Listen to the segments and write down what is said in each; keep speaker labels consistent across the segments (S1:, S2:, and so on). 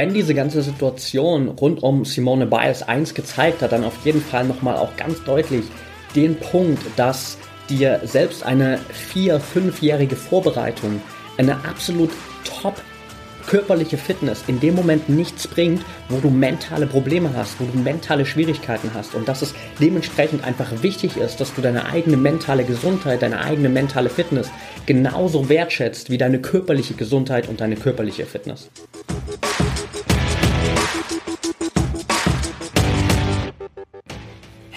S1: wenn diese ganze Situation rund um Simone Biles eins gezeigt hat, dann auf jeden Fall nochmal auch ganz deutlich den Punkt, dass dir selbst eine vier-, fünfjährige Vorbereitung eine absolut top körperliche Fitness in dem Moment nichts bringt, wo du mentale Probleme hast, wo du mentale Schwierigkeiten hast und dass es dementsprechend einfach wichtig ist, dass du deine eigene mentale Gesundheit, deine eigene mentale Fitness genauso wertschätzt wie deine körperliche Gesundheit und deine körperliche Fitness.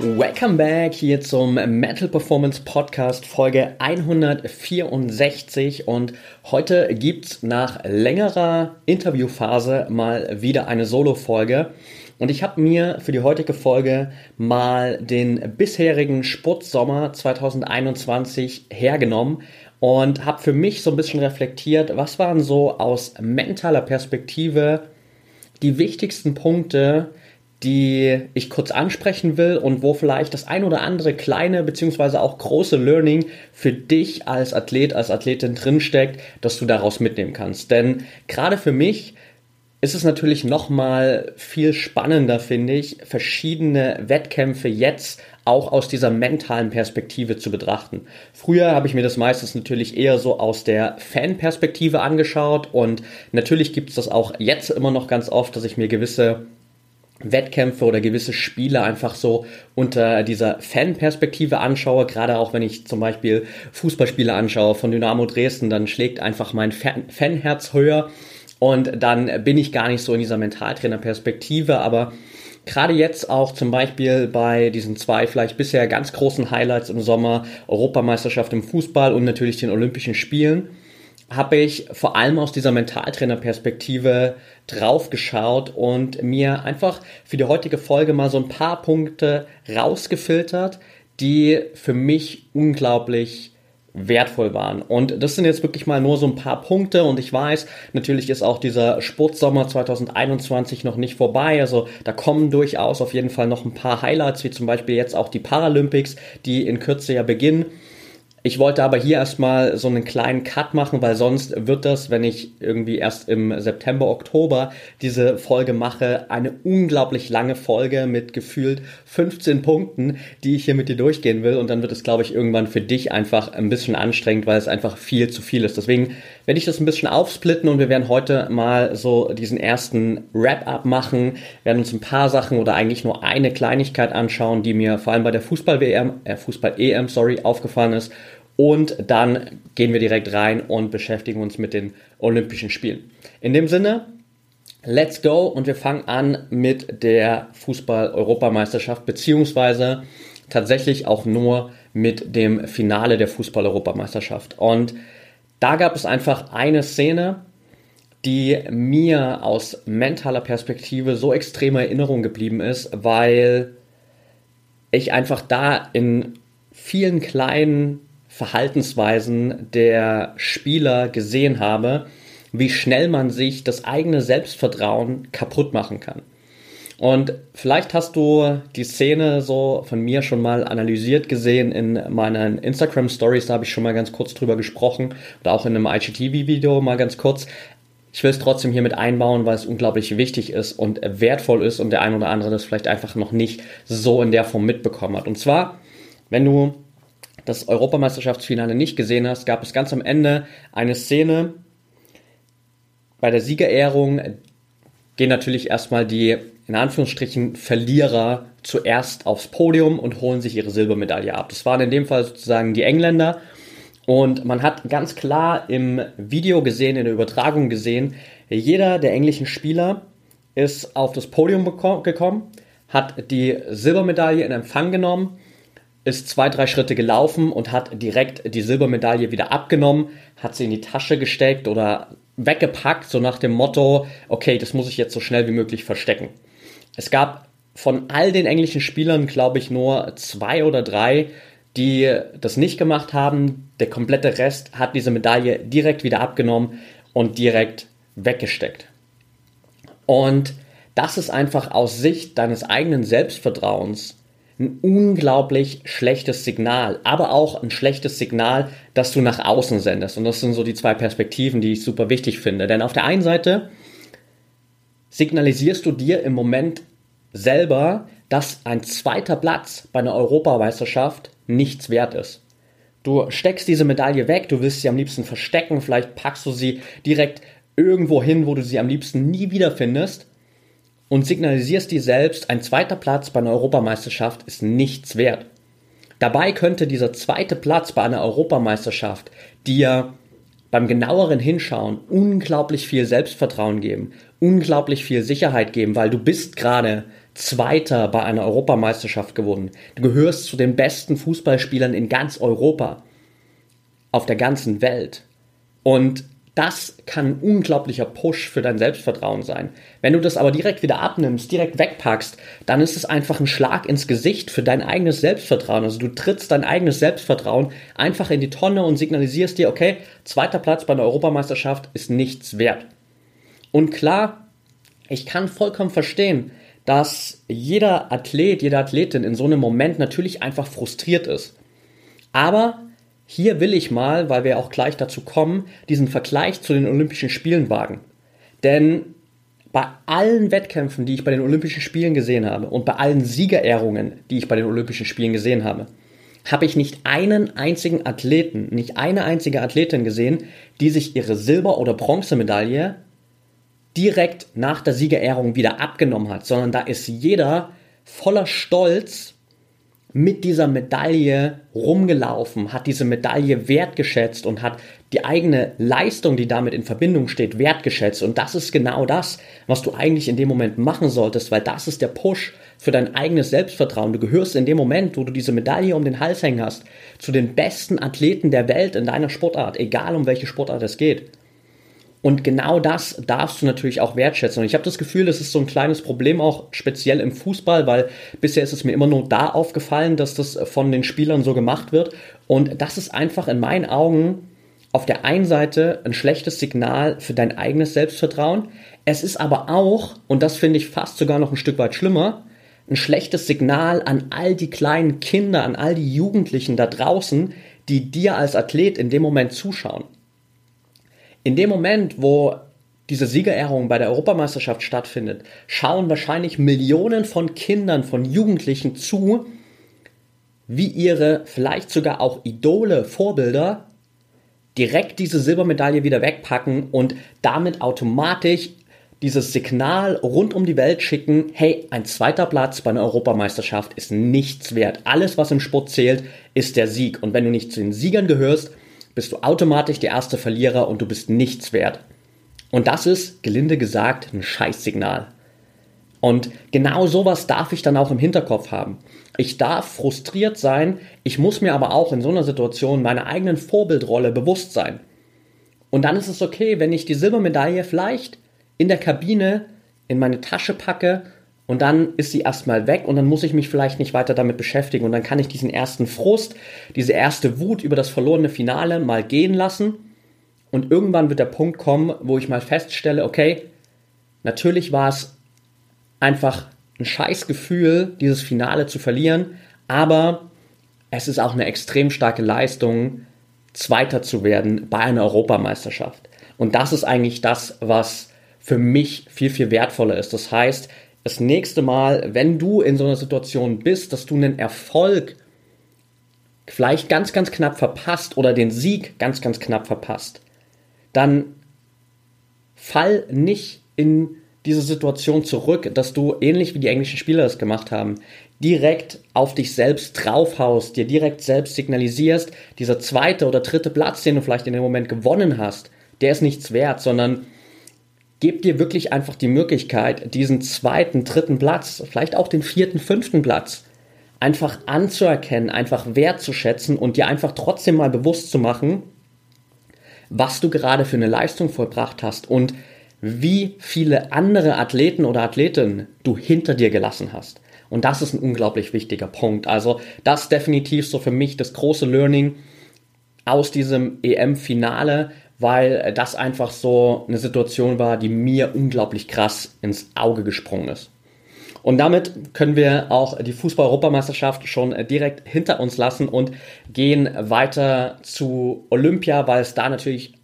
S1: Welcome back hier zum Metal Performance Podcast Folge 164 und heute gibt's nach längerer Interviewphase mal wieder eine Solo-Folge. Und ich habe mir für die heutige Folge mal den bisherigen Sportsommer 2021 hergenommen und habe für mich so ein bisschen reflektiert, was waren so aus mentaler Perspektive die wichtigsten Punkte, die ich kurz ansprechen will und wo vielleicht das ein oder andere kleine beziehungsweise auch große Learning für dich als Athlet, als Athletin drinsteckt, dass du daraus mitnehmen kannst. Denn gerade für mich ist es natürlich nochmal viel spannender, finde ich, verschiedene Wettkämpfe jetzt auch aus dieser mentalen Perspektive zu betrachten. Früher habe ich mir das meistens natürlich eher so aus der Fan-Perspektive angeschaut und natürlich gibt es das auch jetzt immer noch ganz oft, dass ich mir gewisse Wettkämpfe oder gewisse Spiele einfach so unter dieser Fan-Perspektive anschaue, gerade auch wenn ich zum Beispiel Fußballspiele anschaue von Dynamo Dresden, dann schlägt einfach mein Fanherz höher. Und dann bin ich gar nicht so in dieser Mentaltrainer-Perspektive, aber gerade jetzt auch zum Beispiel bei diesen zwei vielleicht bisher ganz großen Highlights im Sommer, Europameisterschaft im Fußball und natürlich den Olympischen Spielen, habe ich vor allem aus dieser Mentaltrainer-Perspektive drauf geschaut und mir einfach für die heutige Folge mal so ein paar Punkte rausgefiltert, die für mich unglaublich wertvoll waren. Und das sind jetzt wirklich mal nur so ein paar Punkte und ich weiß, natürlich ist auch dieser Sportsommer 2021 noch nicht vorbei. Also da kommen durchaus auf jeden Fall noch ein paar Highlights, wie zum Beispiel jetzt auch die Paralympics, die in Kürze ja beginnen. Ich wollte aber hier erstmal so einen kleinen Cut machen, weil sonst wird das, wenn ich irgendwie erst im September, Oktober diese Folge mache, eine unglaublich lange Folge mit gefühlt 15 Punkten, die ich hier mit dir durchgehen will. Und dann wird es, glaube ich, irgendwann für dich einfach ein bisschen anstrengend, weil es einfach viel zu viel ist. Deswegen werde ich das ein bisschen aufsplitten und wir werden heute mal so diesen ersten Wrap-up machen, werden uns ein paar Sachen oder eigentlich nur eine Kleinigkeit anschauen, die mir vor allem bei der Fußball-WM, äh, Fußball-EM, sorry, aufgefallen ist und dann gehen wir direkt rein und beschäftigen uns mit den Olympischen Spielen. In dem Sinne, let's go und wir fangen an mit der Fußball-Europameisterschaft, beziehungsweise tatsächlich auch nur mit dem Finale der Fußball-Europameisterschaft. Und da gab es einfach eine Szene, die mir aus mentaler Perspektive so extreme Erinnerung geblieben ist, weil ich einfach da in vielen kleinen Verhaltensweisen der Spieler gesehen habe, wie schnell man sich das eigene Selbstvertrauen kaputt machen kann. Und vielleicht hast du die Szene so von mir schon mal analysiert gesehen in meinen Instagram Stories, da habe ich schon mal ganz kurz drüber gesprochen oder auch in einem IGTV-Video mal ganz kurz. Ich will es trotzdem hier mit einbauen, weil es unglaublich wichtig ist und wertvoll ist und der ein oder andere das vielleicht einfach noch nicht so in der Form mitbekommen hat. Und zwar, wenn du das Europameisterschaftsfinale nicht gesehen hast, gab es ganz am Ende eine Szene bei der Siegerehrung gehen natürlich erstmal die in Anführungsstrichen Verlierer zuerst aufs Podium und holen sich ihre Silbermedaille ab. Das waren in dem Fall sozusagen die Engländer und man hat ganz klar im Video gesehen, in der Übertragung gesehen, jeder der englischen Spieler ist auf das Podium gekommen, hat die Silbermedaille in Empfang genommen ist zwei, drei Schritte gelaufen und hat direkt die Silbermedaille wieder abgenommen, hat sie in die Tasche gesteckt oder weggepackt, so nach dem Motto, okay, das muss ich jetzt so schnell wie möglich verstecken. Es gab von all den englischen Spielern, glaube ich, nur zwei oder drei, die das nicht gemacht haben. Der komplette Rest hat diese Medaille direkt wieder abgenommen und direkt weggesteckt. Und das ist einfach aus Sicht deines eigenen Selbstvertrauens ein unglaublich schlechtes Signal, aber auch ein schlechtes Signal, das du nach außen sendest. Und das sind so die zwei Perspektiven, die ich super wichtig finde. Denn auf der einen Seite signalisierst du dir im Moment selber, dass ein zweiter Platz bei einer Europameisterschaft nichts wert ist. Du steckst diese Medaille weg, du willst sie am liebsten verstecken, vielleicht packst du sie direkt irgendwo hin, wo du sie am liebsten nie wiederfindest und signalisierst dir selbst, ein zweiter Platz bei einer Europameisterschaft ist nichts wert. Dabei könnte dieser zweite Platz bei einer Europameisterschaft dir beim genaueren Hinschauen unglaublich viel Selbstvertrauen geben, unglaublich viel Sicherheit geben, weil du bist gerade Zweiter bei einer Europameisterschaft geworden. Du gehörst zu den besten Fußballspielern in ganz Europa, auf der ganzen Welt. Und das kann ein unglaublicher Push für dein Selbstvertrauen sein. Wenn du das aber direkt wieder abnimmst, direkt wegpackst, dann ist es einfach ein Schlag ins Gesicht für dein eigenes Selbstvertrauen. Also du trittst dein eigenes Selbstvertrauen einfach in die Tonne und signalisierst dir, okay, zweiter Platz bei einer Europameisterschaft ist nichts wert. Und klar, ich kann vollkommen verstehen, dass jeder Athlet, jede Athletin in so einem Moment natürlich einfach frustriert ist. Aber hier will ich mal, weil wir auch gleich dazu kommen, diesen Vergleich zu den Olympischen Spielen wagen. Denn bei allen Wettkämpfen, die ich bei den Olympischen Spielen gesehen habe und bei allen Siegerehrungen, die ich bei den Olympischen Spielen gesehen habe, habe ich nicht einen einzigen Athleten, nicht eine einzige Athletin gesehen, die sich ihre Silber- oder Bronzemedaille direkt nach der Siegerehrung wieder abgenommen hat, sondern da ist jeder voller Stolz mit dieser Medaille rumgelaufen, hat diese Medaille wertgeschätzt und hat die eigene Leistung, die damit in Verbindung steht, wertgeschätzt. Und das ist genau das, was du eigentlich in dem Moment machen solltest, weil das ist der Push für dein eigenes Selbstvertrauen. Du gehörst in dem Moment, wo du diese Medaille um den Hals hängen hast, zu den besten Athleten der Welt in deiner Sportart, egal um welche Sportart es geht. Und genau das darfst du natürlich auch wertschätzen. Und ich habe das Gefühl, das ist so ein kleines Problem auch speziell im Fußball, weil bisher ist es mir immer nur da aufgefallen, dass das von den Spielern so gemacht wird. Und das ist einfach in meinen Augen auf der einen Seite ein schlechtes Signal für dein eigenes Selbstvertrauen. Es ist aber auch, und das finde ich fast sogar noch ein Stück weit schlimmer, ein schlechtes Signal an all die kleinen Kinder, an all die Jugendlichen da draußen, die dir als Athlet in dem Moment zuschauen. In dem Moment, wo diese Siegerehrung bei der Europameisterschaft stattfindet, schauen wahrscheinlich Millionen von Kindern, von Jugendlichen zu, wie ihre vielleicht sogar auch Idole, Vorbilder direkt diese Silbermedaille wieder wegpacken und damit automatisch dieses Signal rund um die Welt schicken, hey, ein zweiter Platz bei einer Europameisterschaft ist nichts wert. Alles, was im Sport zählt, ist der Sieg. Und wenn du nicht zu den Siegern gehörst, bist du automatisch der erste Verlierer und du bist nichts wert. Und das ist, gelinde gesagt, ein Scheißsignal. Und genau sowas darf ich dann auch im Hinterkopf haben. Ich darf frustriert sein, ich muss mir aber auch in so einer Situation meiner eigenen Vorbildrolle bewusst sein. Und dann ist es okay, wenn ich die Silbermedaille vielleicht in der Kabine in meine Tasche packe und dann ist sie erstmal weg und dann muss ich mich vielleicht nicht weiter damit beschäftigen und dann kann ich diesen ersten Frust, diese erste Wut über das verlorene Finale mal gehen lassen und irgendwann wird der Punkt kommen, wo ich mal feststelle, okay, natürlich war es einfach ein scheiß Gefühl, dieses Finale zu verlieren, aber es ist auch eine extrem starke Leistung, Zweiter zu werden bei einer Europameisterschaft. Und das ist eigentlich das, was für mich viel, viel wertvoller ist. Das heißt, das nächste Mal, wenn du in so einer Situation bist, dass du einen Erfolg vielleicht ganz, ganz knapp verpasst oder den Sieg ganz, ganz knapp verpasst, dann fall nicht in diese Situation zurück, dass du, ähnlich wie die englischen Spieler das gemacht haben, direkt auf dich selbst draufhaust, dir direkt selbst signalisierst, dieser zweite oder dritte Platz, den du vielleicht in dem Moment gewonnen hast, der ist nichts wert, sondern Gebt dir wirklich einfach die Möglichkeit, diesen zweiten, dritten Platz, vielleicht auch den vierten, fünften Platz, einfach anzuerkennen, einfach wertzuschätzen und dir einfach trotzdem mal bewusst zu machen, was du gerade für eine Leistung vollbracht hast und wie viele andere Athleten oder Athletinnen du hinter dir gelassen hast. Und das ist ein unglaublich wichtiger Punkt. Also das ist definitiv so für mich das große Learning aus diesem EM-Finale, weil das einfach so eine Situation war, die mir unglaublich krass ins Auge gesprungen ist. Und damit können wir auch die Fußball-Europameisterschaft schon direkt hinter uns lassen und gehen weiter zu Olympia, weil es da natürlich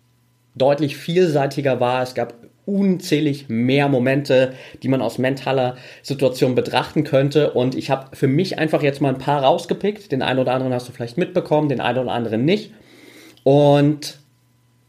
S1: deutlich vielseitiger war. Es gab unzählig mehr Momente, die man aus mentaler Situation betrachten könnte. Und ich habe für mich einfach jetzt mal ein paar rausgepickt. Den einen oder anderen hast du vielleicht mitbekommen, den einen oder anderen nicht. Und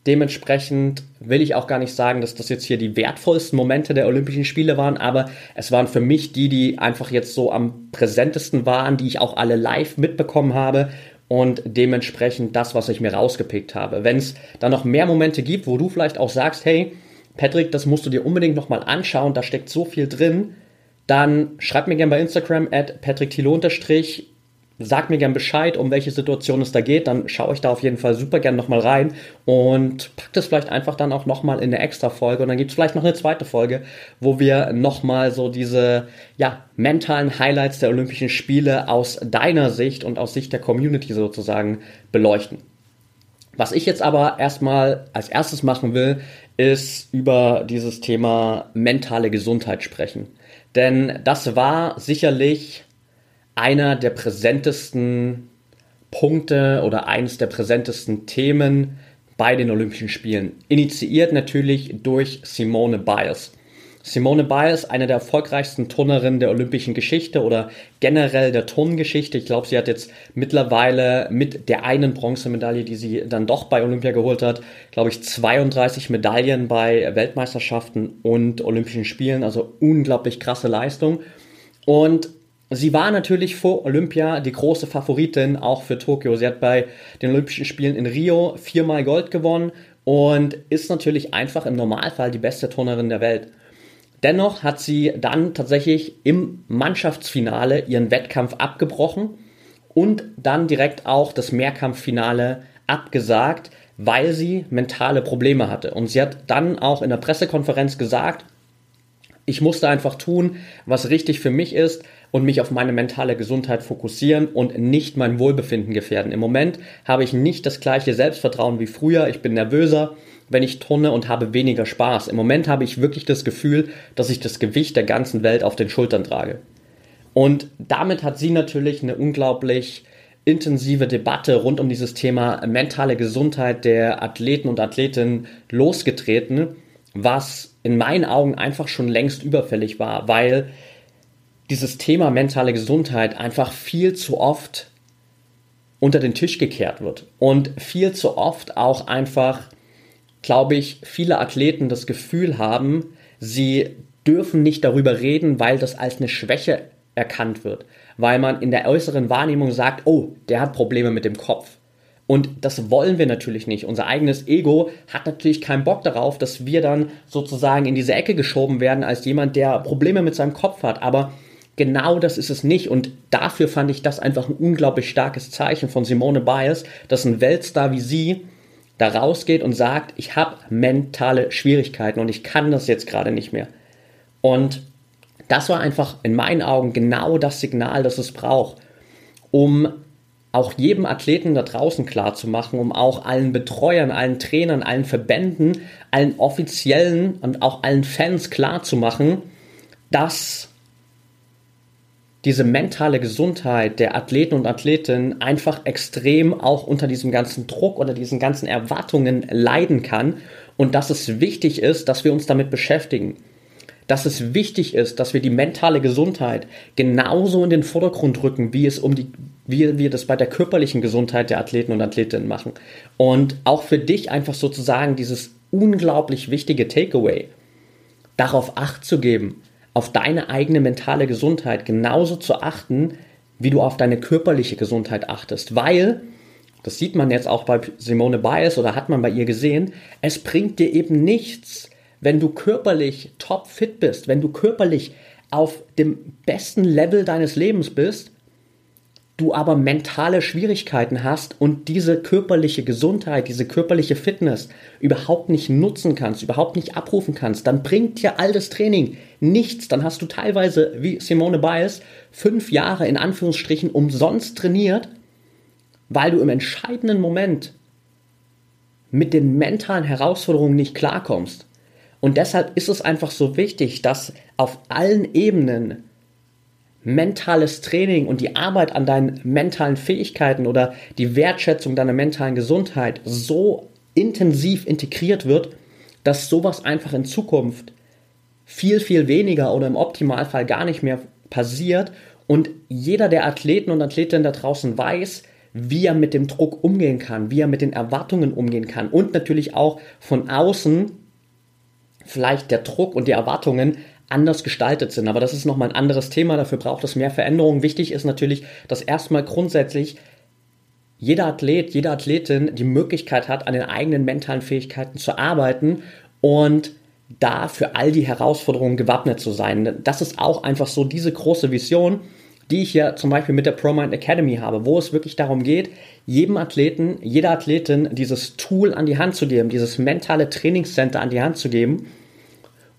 S1: dementsprechend will ich auch gar nicht sagen, dass das jetzt hier die wertvollsten Momente der Olympischen Spiele waren, aber es waren für mich die, die einfach jetzt so am präsentesten waren, die ich auch alle live mitbekommen habe und dementsprechend das, was ich mir rausgepickt habe. Wenn es da noch mehr Momente gibt, wo du vielleicht auch sagst, hey, Patrick, das musst du dir unbedingt nochmal anschauen, da steckt so viel drin, dann schreib mir gerne bei Instagram at patricktilo sag mir gern Bescheid, um welche Situation es da geht, dann schaue ich da auf jeden Fall super gern nochmal rein und pack das vielleicht einfach dann auch nochmal in eine extra Folge und dann gibt es vielleicht noch eine zweite Folge, wo wir nochmal so diese, ja, mentalen Highlights der Olympischen Spiele aus deiner Sicht und aus Sicht der Community sozusagen beleuchten. Was ich jetzt aber erstmal als erstes machen will, ist über dieses Thema mentale Gesundheit sprechen. Denn das war sicherlich einer der präsentesten Punkte oder eines der präsentesten Themen bei den Olympischen Spielen. Initiiert natürlich durch Simone Biles. Simone Biles, eine der erfolgreichsten Turnerinnen der olympischen Geschichte oder generell der Turngeschichte. Ich glaube, sie hat jetzt mittlerweile mit der einen Bronzemedaille, die sie dann doch bei Olympia geholt hat, glaube ich, 32 Medaillen bei Weltmeisterschaften und Olympischen Spielen. Also unglaublich krasse Leistung. Und Sie war natürlich vor Olympia die große Favoritin auch für Tokio. Sie hat bei den Olympischen Spielen in Rio viermal Gold gewonnen und ist natürlich einfach im Normalfall die beste Turnerin der Welt. Dennoch hat sie dann tatsächlich im Mannschaftsfinale ihren Wettkampf abgebrochen und dann direkt auch das Mehrkampffinale abgesagt, weil sie mentale Probleme hatte. Und sie hat dann auch in der Pressekonferenz gesagt, ich musste einfach tun, was richtig für mich ist und mich auf meine mentale Gesundheit fokussieren und nicht mein Wohlbefinden gefährden. Im Moment habe ich nicht das gleiche Selbstvertrauen wie früher. Ich bin nervöser, wenn ich turne und habe weniger Spaß. Im Moment habe ich wirklich das Gefühl, dass ich das Gewicht der ganzen Welt auf den Schultern trage. Und damit hat sie natürlich eine unglaublich intensive Debatte rund um dieses Thema mentale Gesundheit der Athleten und Athletinnen losgetreten, was in meinen Augen einfach schon längst überfällig war, weil dieses Thema mentale Gesundheit einfach viel zu oft unter den Tisch gekehrt wird und viel zu oft auch einfach, glaube ich, viele Athleten das Gefühl haben, sie dürfen nicht darüber reden, weil das als eine Schwäche erkannt wird, weil man in der äußeren Wahrnehmung sagt, oh, der hat Probleme mit dem Kopf. Und das wollen wir natürlich nicht. Unser eigenes Ego hat natürlich keinen Bock darauf, dass wir dann sozusagen in diese Ecke geschoben werden als jemand, der Probleme mit seinem Kopf hat. Aber genau das ist es nicht. Und dafür fand ich das einfach ein unglaublich starkes Zeichen von Simone Biles, dass ein Weltstar wie sie da rausgeht und sagt, ich habe mentale Schwierigkeiten und ich kann das jetzt gerade nicht mehr. Und das war einfach in meinen Augen genau das Signal, das es braucht, um auch jedem Athleten da draußen klar zu machen, um auch allen Betreuern, allen Trainern, allen Verbänden, allen Offiziellen und auch allen Fans klar zu machen, dass diese mentale Gesundheit der Athleten und Athletinnen einfach extrem auch unter diesem ganzen Druck oder diesen ganzen Erwartungen leiden kann und dass es wichtig ist, dass wir uns damit beschäftigen. Dass es wichtig ist, dass wir die mentale Gesundheit genauso in den Vordergrund rücken, wie es um die, wie wir das bei der körperlichen Gesundheit der Athleten und Athletinnen machen. Und auch für dich einfach sozusagen dieses unglaublich wichtige Takeaway, darauf Acht zu geben, auf deine eigene mentale Gesundheit genauso zu achten, wie du auf deine körperliche Gesundheit achtest. Weil, das sieht man jetzt auch bei Simone Biles oder hat man bei ihr gesehen, es bringt dir eben nichts, wenn du körperlich top fit bist, wenn du körperlich auf dem besten Level deines Lebens bist, du aber mentale Schwierigkeiten hast und diese körperliche Gesundheit, diese körperliche Fitness überhaupt nicht nutzen kannst, überhaupt nicht abrufen kannst, dann bringt dir all das Training nichts. Dann hast du teilweise, wie Simone Biles, fünf Jahre in Anführungsstrichen umsonst trainiert, weil du im entscheidenden Moment mit den mentalen Herausforderungen nicht klarkommst. Und deshalb ist es einfach so wichtig, dass auf allen Ebenen mentales Training und die Arbeit an deinen mentalen Fähigkeiten oder die Wertschätzung deiner mentalen Gesundheit so intensiv integriert wird, dass sowas einfach in Zukunft viel, viel weniger oder im Optimalfall gar nicht mehr passiert. Und jeder der Athleten und Athletinnen da draußen weiß, wie er mit dem Druck umgehen kann, wie er mit den Erwartungen umgehen kann. Und natürlich auch von außen vielleicht der Druck und die Erwartungen anders gestaltet sind. Aber das ist nochmal ein anderes Thema, dafür braucht es mehr Veränderung. Wichtig ist natürlich, dass erstmal grundsätzlich jeder Athlet, jede Athletin die Möglichkeit hat, an den eigenen mentalen Fähigkeiten zu arbeiten und da für all die Herausforderungen gewappnet zu sein. Das ist auch einfach so diese große Vision, die ich ja zum Beispiel mit der ProMind Academy habe, wo es wirklich darum geht, jedem Athleten, jeder Athletin dieses Tool an die Hand zu geben, dieses mentale Trainingscenter an die Hand zu geben,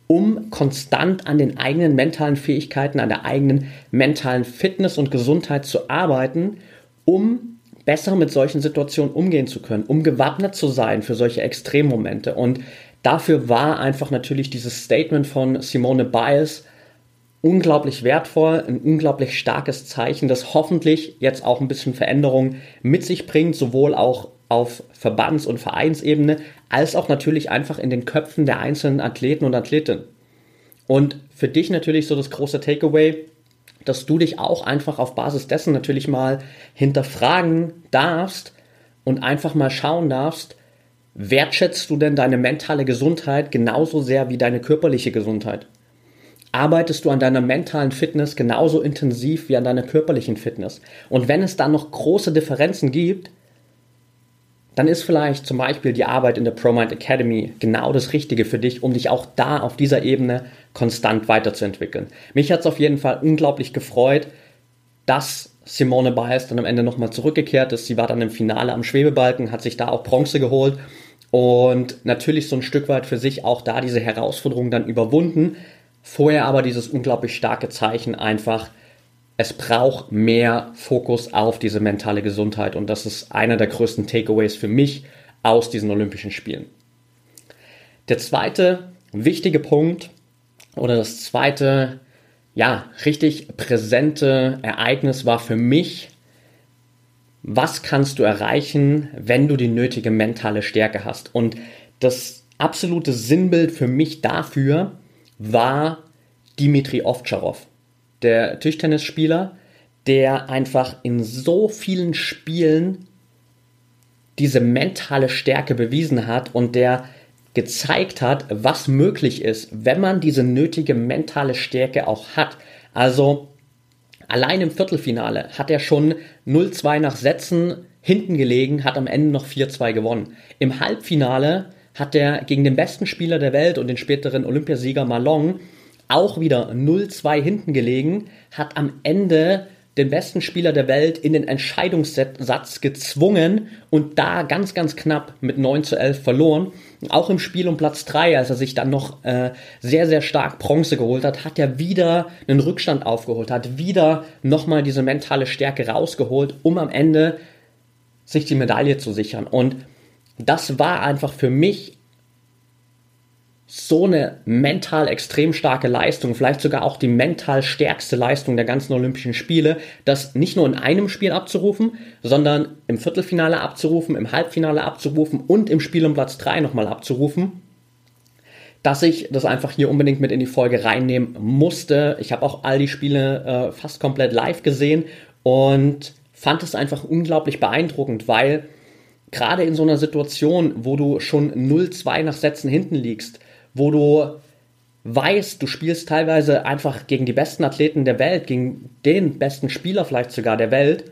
S1: um konstant an den eigenen mentalen Fähigkeiten, an der eigenen mentalen Fitness und Gesundheit zu arbeiten, um besser mit solchen Situationen umgehen zu können, um gewappnet zu sein für solche Extremmomente. Und dafür war einfach natürlich dieses Statement von Simone Biles unglaublich wertvoll, ein unglaublich starkes Zeichen, das hoffentlich jetzt auch ein bisschen Veränderung mit sich bringt, sowohl auch auf Verbands- und Vereinsebene, als auch natürlich einfach in den Köpfen der einzelnen Athleten und Athletinnen. Und für dich natürlich so das große Takeaway, dass du dich auch einfach auf Basis dessen natürlich mal hinterfragen darfst und einfach mal schauen darfst, wertschätzt du denn deine mentale Gesundheit genauso sehr wie deine körperliche Gesundheit? Arbeitest du an deiner mentalen Fitness genauso intensiv wie an deiner körperlichen Fitness? Und wenn es dann noch große Differenzen gibt, dann ist vielleicht zum Beispiel die Arbeit in der ProMind Academy genau das Richtige für dich, um dich auch da auf dieser Ebene konstant weiterzuentwickeln. Mich hat es auf jeden Fall unglaublich gefreut, dass Simone Biles dann am Ende nochmal zurückgekehrt ist. Sie war dann im Finale am Schwebebalken, hat sich da auch Bronze geholt und natürlich so ein Stück weit für sich auch da diese Herausforderung dann überwunden. Vorher aber dieses unglaublich starke Zeichen einfach, es braucht mehr Fokus auf diese mentale Gesundheit und das ist einer der größten Takeaways für mich aus diesen Olympischen Spielen. Der zweite wichtige Punkt oder das zweite, ja, richtig präsente Ereignis war für mich, was kannst du erreichen, wenn du die nötige mentale Stärke hast? Und das absolute Sinnbild für mich dafür war Dimitri Ovtcharov der Tischtennisspieler, der einfach in so vielen Spielen diese mentale Stärke bewiesen hat und der gezeigt hat, was möglich ist, wenn man diese nötige mentale Stärke auch hat. Also allein im Viertelfinale hat er schon 0-2 nach Sätzen hinten gelegen, hat am Ende noch 4-2 gewonnen. Im Halbfinale hat er gegen den besten Spieler der Welt und den späteren Olympiasieger Malong auch wieder 0-2 hinten gelegen, hat am Ende den besten Spieler der Welt in den Entscheidungssatz gezwungen und da ganz, ganz knapp mit 9 zu 11 verloren. Auch im Spiel um Platz 3, als er sich dann noch äh, sehr, sehr stark Bronze geholt hat, hat er wieder einen Rückstand aufgeholt, hat wieder nochmal diese mentale Stärke rausgeholt, um am Ende sich die Medaille zu sichern. Und das war einfach für mich so eine mental extrem starke Leistung, vielleicht sogar auch die mental stärkste Leistung der ganzen Olympischen Spiele, das nicht nur in einem Spiel abzurufen, sondern im Viertelfinale abzurufen, im Halbfinale abzurufen und im Spiel um Platz 3 nochmal abzurufen, dass ich das einfach hier unbedingt mit in die Folge reinnehmen musste. Ich habe auch all die Spiele äh, fast komplett live gesehen und fand es einfach unglaublich beeindruckend, weil gerade in so einer Situation, wo du schon 0-2 nach Sätzen hinten liegst, wo du weißt, du spielst teilweise einfach gegen die besten Athleten der Welt, gegen den besten Spieler vielleicht sogar der Welt.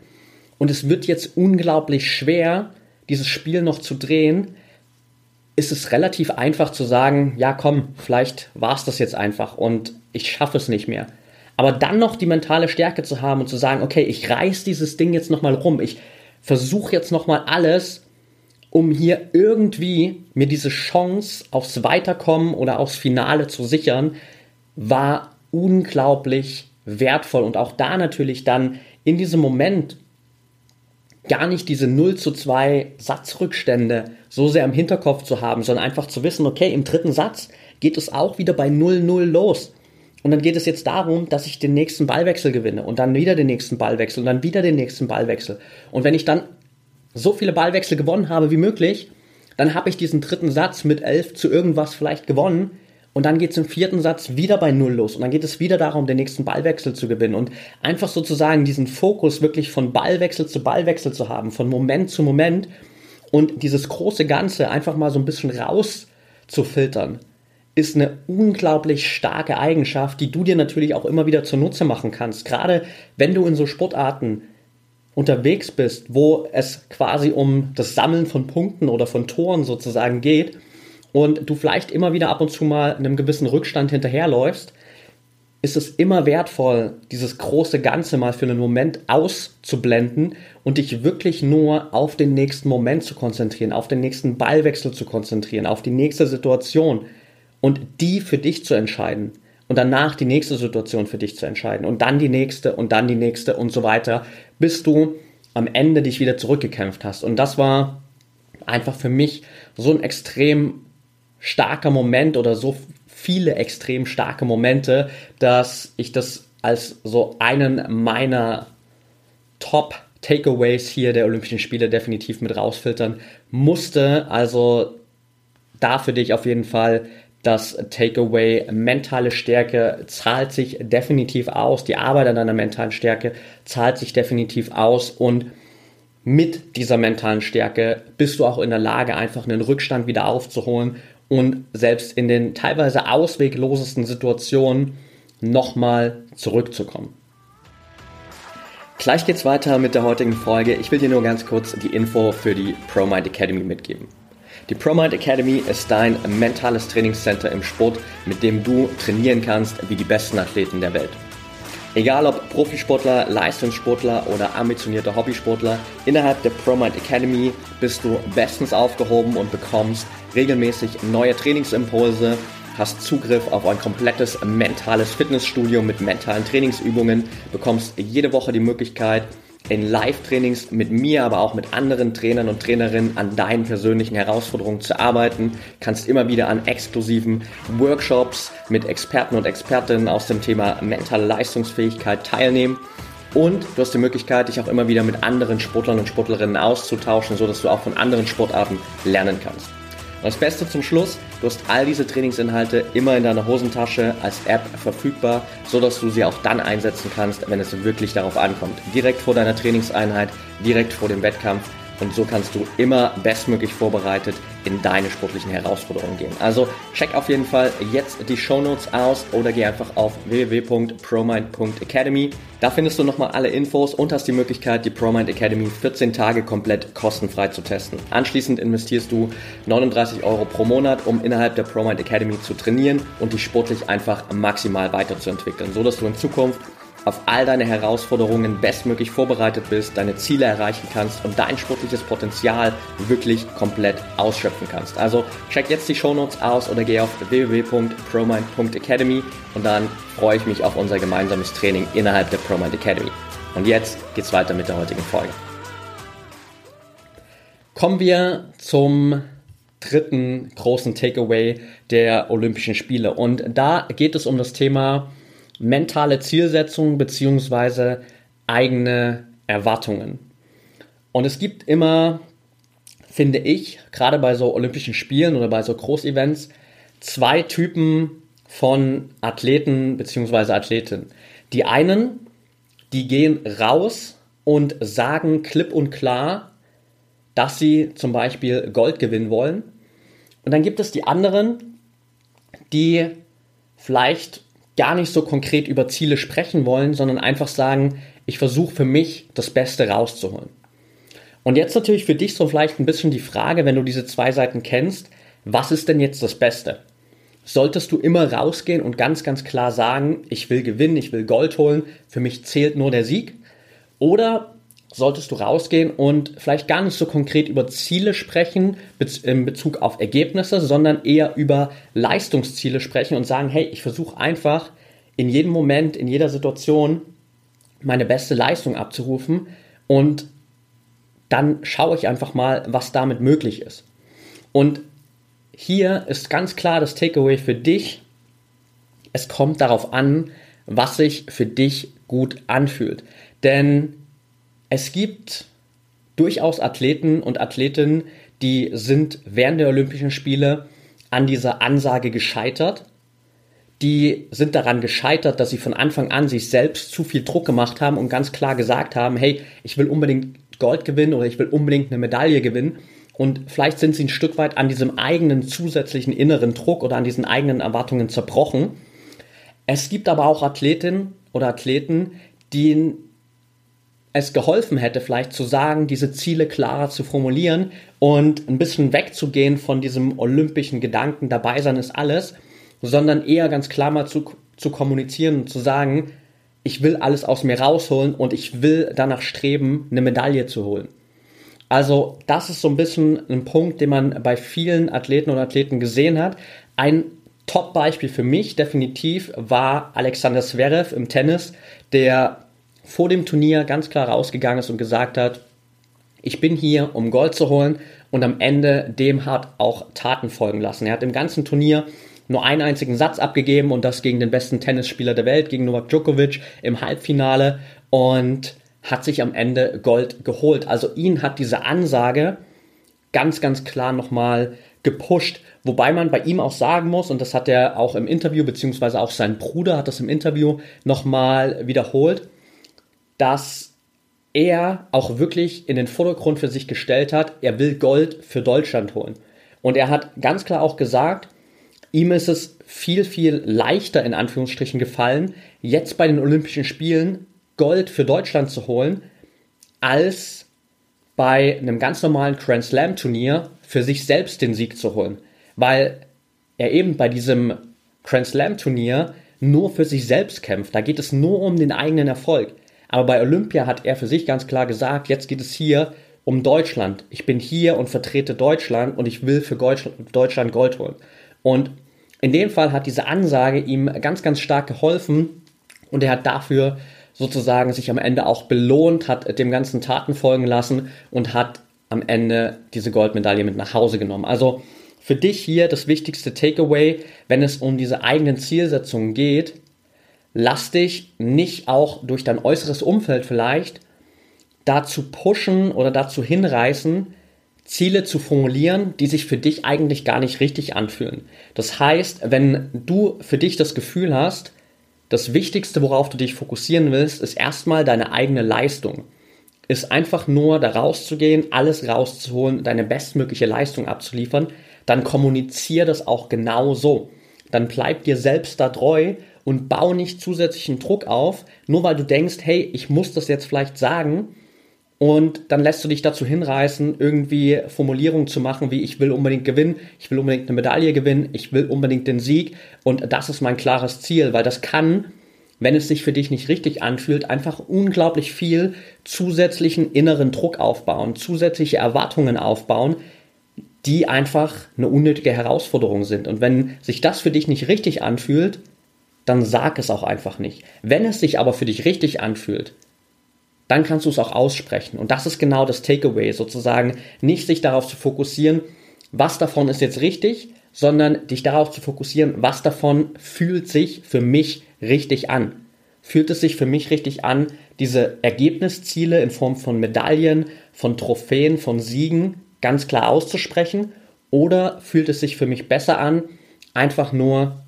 S1: Und es wird jetzt unglaublich schwer, dieses Spiel noch zu drehen. Ist es relativ einfach zu sagen, ja komm, vielleicht war es das jetzt einfach und ich schaffe es nicht mehr. Aber dann noch die mentale Stärke zu haben und zu sagen, okay, ich reiß dieses Ding jetzt nochmal rum, ich versuche jetzt nochmal alles, um hier irgendwie mir diese Chance aufs Weiterkommen oder aufs Finale zu sichern, war unglaublich wertvoll. Und auch da natürlich dann in diesem Moment gar nicht diese 0 zu 2 Satzrückstände so sehr im Hinterkopf zu haben, sondern einfach zu wissen, okay, im dritten Satz geht es auch wieder bei 0-0 los. Und dann geht es jetzt darum, dass ich den nächsten Ballwechsel gewinne und dann wieder den nächsten Ballwechsel und dann wieder den nächsten Ballwechsel. Und wenn ich dann so viele Ballwechsel gewonnen habe wie möglich, dann habe ich diesen dritten Satz mit 11 zu irgendwas vielleicht gewonnen und dann geht es im vierten Satz wieder bei Null los. Und dann geht es wieder darum, den nächsten Ballwechsel zu gewinnen. Und einfach sozusagen diesen Fokus wirklich von Ballwechsel zu Ballwechsel zu haben, von Moment zu Moment. Und dieses große Ganze einfach mal so ein bisschen rauszufiltern, ist eine unglaublich starke Eigenschaft, die du dir natürlich auch immer wieder zunutze machen kannst. Gerade wenn du in so Sportarten unterwegs bist, wo es quasi um das Sammeln von Punkten oder von Toren sozusagen geht und du vielleicht immer wieder ab und zu mal einem gewissen Rückstand hinterherläufst, ist es immer wertvoll, dieses große Ganze mal für einen Moment auszublenden und dich wirklich nur auf den nächsten Moment zu konzentrieren, auf den nächsten Ballwechsel zu konzentrieren, auf die nächste Situation und die für dich zu entscheiden und danach die nächste Situation für dich zu entscheiden und dann die nächste und dann die nächste und so weiter, bis du am Ende dich wieder zurückgekämpft hast. Und das war einfach für mich so ein extrem starker Moment oder so viele extrem starke Momente, dass ich das als so einen meiner Top Takeaways hier der Olympischen Spiele definitiv mit rausfiltern musste. Also da für dich auf jeden Fall das Takeaway mentale Stärke zahlt sich definitiv aus. Die Arbeit an deiner mentalen Stärke zahlt sich definitiv aus und mit dieser mentalen Stärke bist du auch in der Lage, einfach einen Rückstand wieder aufzuholen und selbst in den teilweise ausweglosesten Situationen nochmal zurückzukommen. Gleich geht's weiter mit der heutigen Folge. Ich will dir nur ganz kurz die Info für die ProMind Academy mitgeben. Die ProMind Academy ist dein mentales Trainingscenter im Sport, mit dem du trainieren kannst wie die besten Athleten der Welt. Egal ob Profisportler, Leistungssportler oder ambitionierter Hobbysportler, innerhalb der ProMind Academy bist du bestens aufgehoben und bekommst regelmäßig neue Trainingsimpulse, hast Zugriff auf ein komplettes mentales Fitnessstudio mit mentalen Trainingsübungen, bekommst jede Woche die Möglichkeit, in Live-Trainings mit mir, aber auch mit anderen Trainern und Trainerinnen an deinen persönlichen Herausforderungen zu arbeiten. Kannst immer wieder an exklusiven Workshops mit Experten und Expertinnen aus dem Thema mentale Leistungsfähigkeit teilnehmen. Und du hast die Möglichkeit, dich auch immer wieder mit anderen Sportlern und Sportlerinnen auszutauschen, sodass du auch von anderen Sportarten lernen kannst. Das Beste zum Schluss, du hast all diese Trainingsinhalte immer in deiner Hosentasche als App verfügbar, sodass du sie auch dann einsetzen kannst, wenn es wirklich darauf ankommt. Direkt vor deiner Trainingseinheit, direkt vor dem Wettkampf und so kannst du immer bestmöglich vorbereitet in deine sportlichen Herausforderungen gehen. Also check auf jeden Fall jetzt die Show Notes aus oder geh einfach auf www.promind.academy. Da findest du nochmal alle Infos und hast die Möglichkeit, die ProMind Academy 14 Tage komplett kostenfrei zu testen. Anschließend investierst du 39 Euro pro Monat, um innerhalb der ProMind Academy zu trainieren und dich sportlich einfach maximal weiterzuentwickeln, so dass du in Zukunft auf all deine Herausforderungen bestmöglich vorbereitet bist, deine Ziele erreichen kannst und dein sportliches Potenzial wirklich komplett ausschöpfen kannst. Also check jetzt die Shownotes aus oder geh auf www.promind.academy und dann freue ich mich auf unser gemeinsames Training innerhalb der ProMind Academy. Und jetzt geht's weiter mit der heutigen Folge. Kommen wir zum dritten großen Takeaway der Olympischen Spiele. Und da geht es um das Thema mentale Zielsetzungen beziehungsweise eigene Erwartungen. Und es gibt immer, finde ich, gerade bei so Olympischen Spielen oder bei so Großevents, zwei Typen von Athleten beziehungsweise Athletinnen. Die einen, die gehen raus und sagen klipp und klar, dass sie zum Beispiel Gold gewinnen wollen. Und dann gibt es die anderen, die vielleicht gar nicht so konkret über Ziele sprechen wollen, sondern einfach sagen, ich versuche für mich das Beste rauszuholen. Und jetzt natürlich für dich so vielleicht ein bisschen die Frage, wenn du diese zwei Seiten kennst, was ist denn jetzt das Beste? solltest du immer rausgehen und ganz, ganz klar sagen, ich will gewinnen, ich will Gold holen, für mich zählt nur der Sieg? Oder solltest du rausgehen und vielleicht gar nicht so konkret über Ziele sprechen in Bezug auf Ergebnisse, sondern eher über Leistungsziele sprechen und sagen, hey, ich versuche einfach in jedem Moment, in jeder Situation meine beste Leistung abzurufen und dann schaue ich einfach mal, was damit möglich ist. Und hier ist ganz klar das Takeaway für dich. Es kommt darauf an, was sich für dich gut anfühlt. Denn es gibt durchaus Athleten und Athletinnen, die sind während der Olympischen Spiele an dieser Ansage gescheitert. Die sind daran gescheitert, dass sie von Anfang an sich selbst zu viel Druck gemacht haben und ganz klar gesagt haben, hey, ich will unbedingt Gold gewinnen oder ich will unbedingt eine Medaille gewinnen. Und vielleicht sind sie ein Stück weit an diesem eigenen zusätzlichen inneren Druck oder an diesen eigenen Erwartungen zerbrochen. Es gibt aber auch Athletinnen oder Athleten, denen es geholfen hätte, vielleicht zu sagen, diese Ziele klarer zu formulieren und ein bisschen wegzugehen von diesem olympischen Gedanken, dabei sein ist alles, sondern eher ganz klar mal zu, zu kommunizieren und zu sagen, ich will alles aus mir rausholen und ich will danach streben, eine Medaille zu holen. Also das ist so ein bisschen ein Punkt, den man bei vielen Athleten und Athleten gesehen hat. Ein Top-Beispiel für mich definitiv war Alexander Zverev im Tennis, der vor dem Turnier ganz klar rausgegangen ist und gesagt hat, ich bin hier, um Gold zu holen und am Ende dem hat auch Taten folgen lassen. Er hat im ganzen Turnier nur einen einzigen Satz abgegeben und das gegen den besten Tennisspieler der Welt, gegen Novak Djokovic im Halbfinale und hat sich am Ende Gold geholt. Also ihn hat diese Ansage ganz, ganz klar nochmal gepusht. Wobei man bei ihm auch sagen muss, und das hat er auch im Interview, beziehungsweise auch sein Bruder hat das im Interview nochmal wiederholt, dass er auch wirklich in den Vordergrund für sich gestellt hat, er will Gold für Deutschland holen. Und er hat ganz klar auch gesagt, Ihm ist es viel, viel leichter in Anführungsstrichen gefallen, jetzt bei den Olympischen Spielen Gold für Deutschland zu holen, als bei einem ganz normalen Grand Slam Turnier für sich selbst den Sieg zu holen. Weil er eben bei diesem Grand Slam Turnier nur für sich selbst kämpft. Da geht es nur um den eigenen Erfolg. Aber bei Olympia hat er für sich ganz klar gesagt, jetzt geht es hier um Deutschland. Ich bin hier und vertrete Deutschland und ich will für Deutschland Gold holen. Und in dem Fall hat diese Ansage ihm ganz, ganz stark geholfen und er hat dafür sozusagen sich am Ende auch belohnt, hat dem ganzen Taten folgen lassen und hat am Ende diese Goldmedaille mit nach Hause genommen. Also für dich hier das wichtigste Takeaway, wenn es um diese eigenen Zielsetzungen geht, lass dich nicht auch durch dein äußeres Umfeld vielleicht dazu pushen oder dazu hinreißen, Ziele zu formulieren, die sich für dich eigentlich gar nicht richtig anfühlen. Das heißt, wenn du für dich das Gefühl hast, das Wichtigste, worauf du dich fokussieren willst, ist erstmal deine eigene Leistung. Ist einfach nur da rauszugehen, alles rauszuholen, deine bestmögliche Leistung abzuliefern, dann kommunizier das auch genau so. Dann bleib dir selbst da treu und bau nicht zusätzlichen Druck auf, nur weil du denkst, hey, ich muss das jetzt vielleicht sagen, und dann lässt du dich dazu hinreißen, irgendwie Formulierungen zu machen, wie ich will unbedingt gewinnen, ich will unbedingt eine Medaille gewinnen, ich will unbedingt den Sieg und das ist mein klares Ziel, weil das kann, wenn es sich für dich nicht richtig anfühlt, einfach unglaublich viel zusätzlichen inneren Druck aufbauen, zusätzliche Erwartungen aufbauen, die einfach eine unnötige Herausforderung sind. Und wenn sich das für dich nicht richtig anfühlt, dann sag es auch einfach nicht. Wenn es sich aber für dich richtig anfühlt, dann kannst du es auch aussprechen. Und das ist genau das Takeaway, sozusagen nicht sich darauf zu fokussieren, was davon ist jetzt richtig, sondern dich darauf zu fokussieren, was davon fühlt sich für mich richtig an. Fühlt es sich für mich richtig an, diese Ergebnisziele in Form von Medaillen, von Trophäen, von Siegen ganz klar auszusprechen? Oder fühlt es sich für mich besser an, einfach nur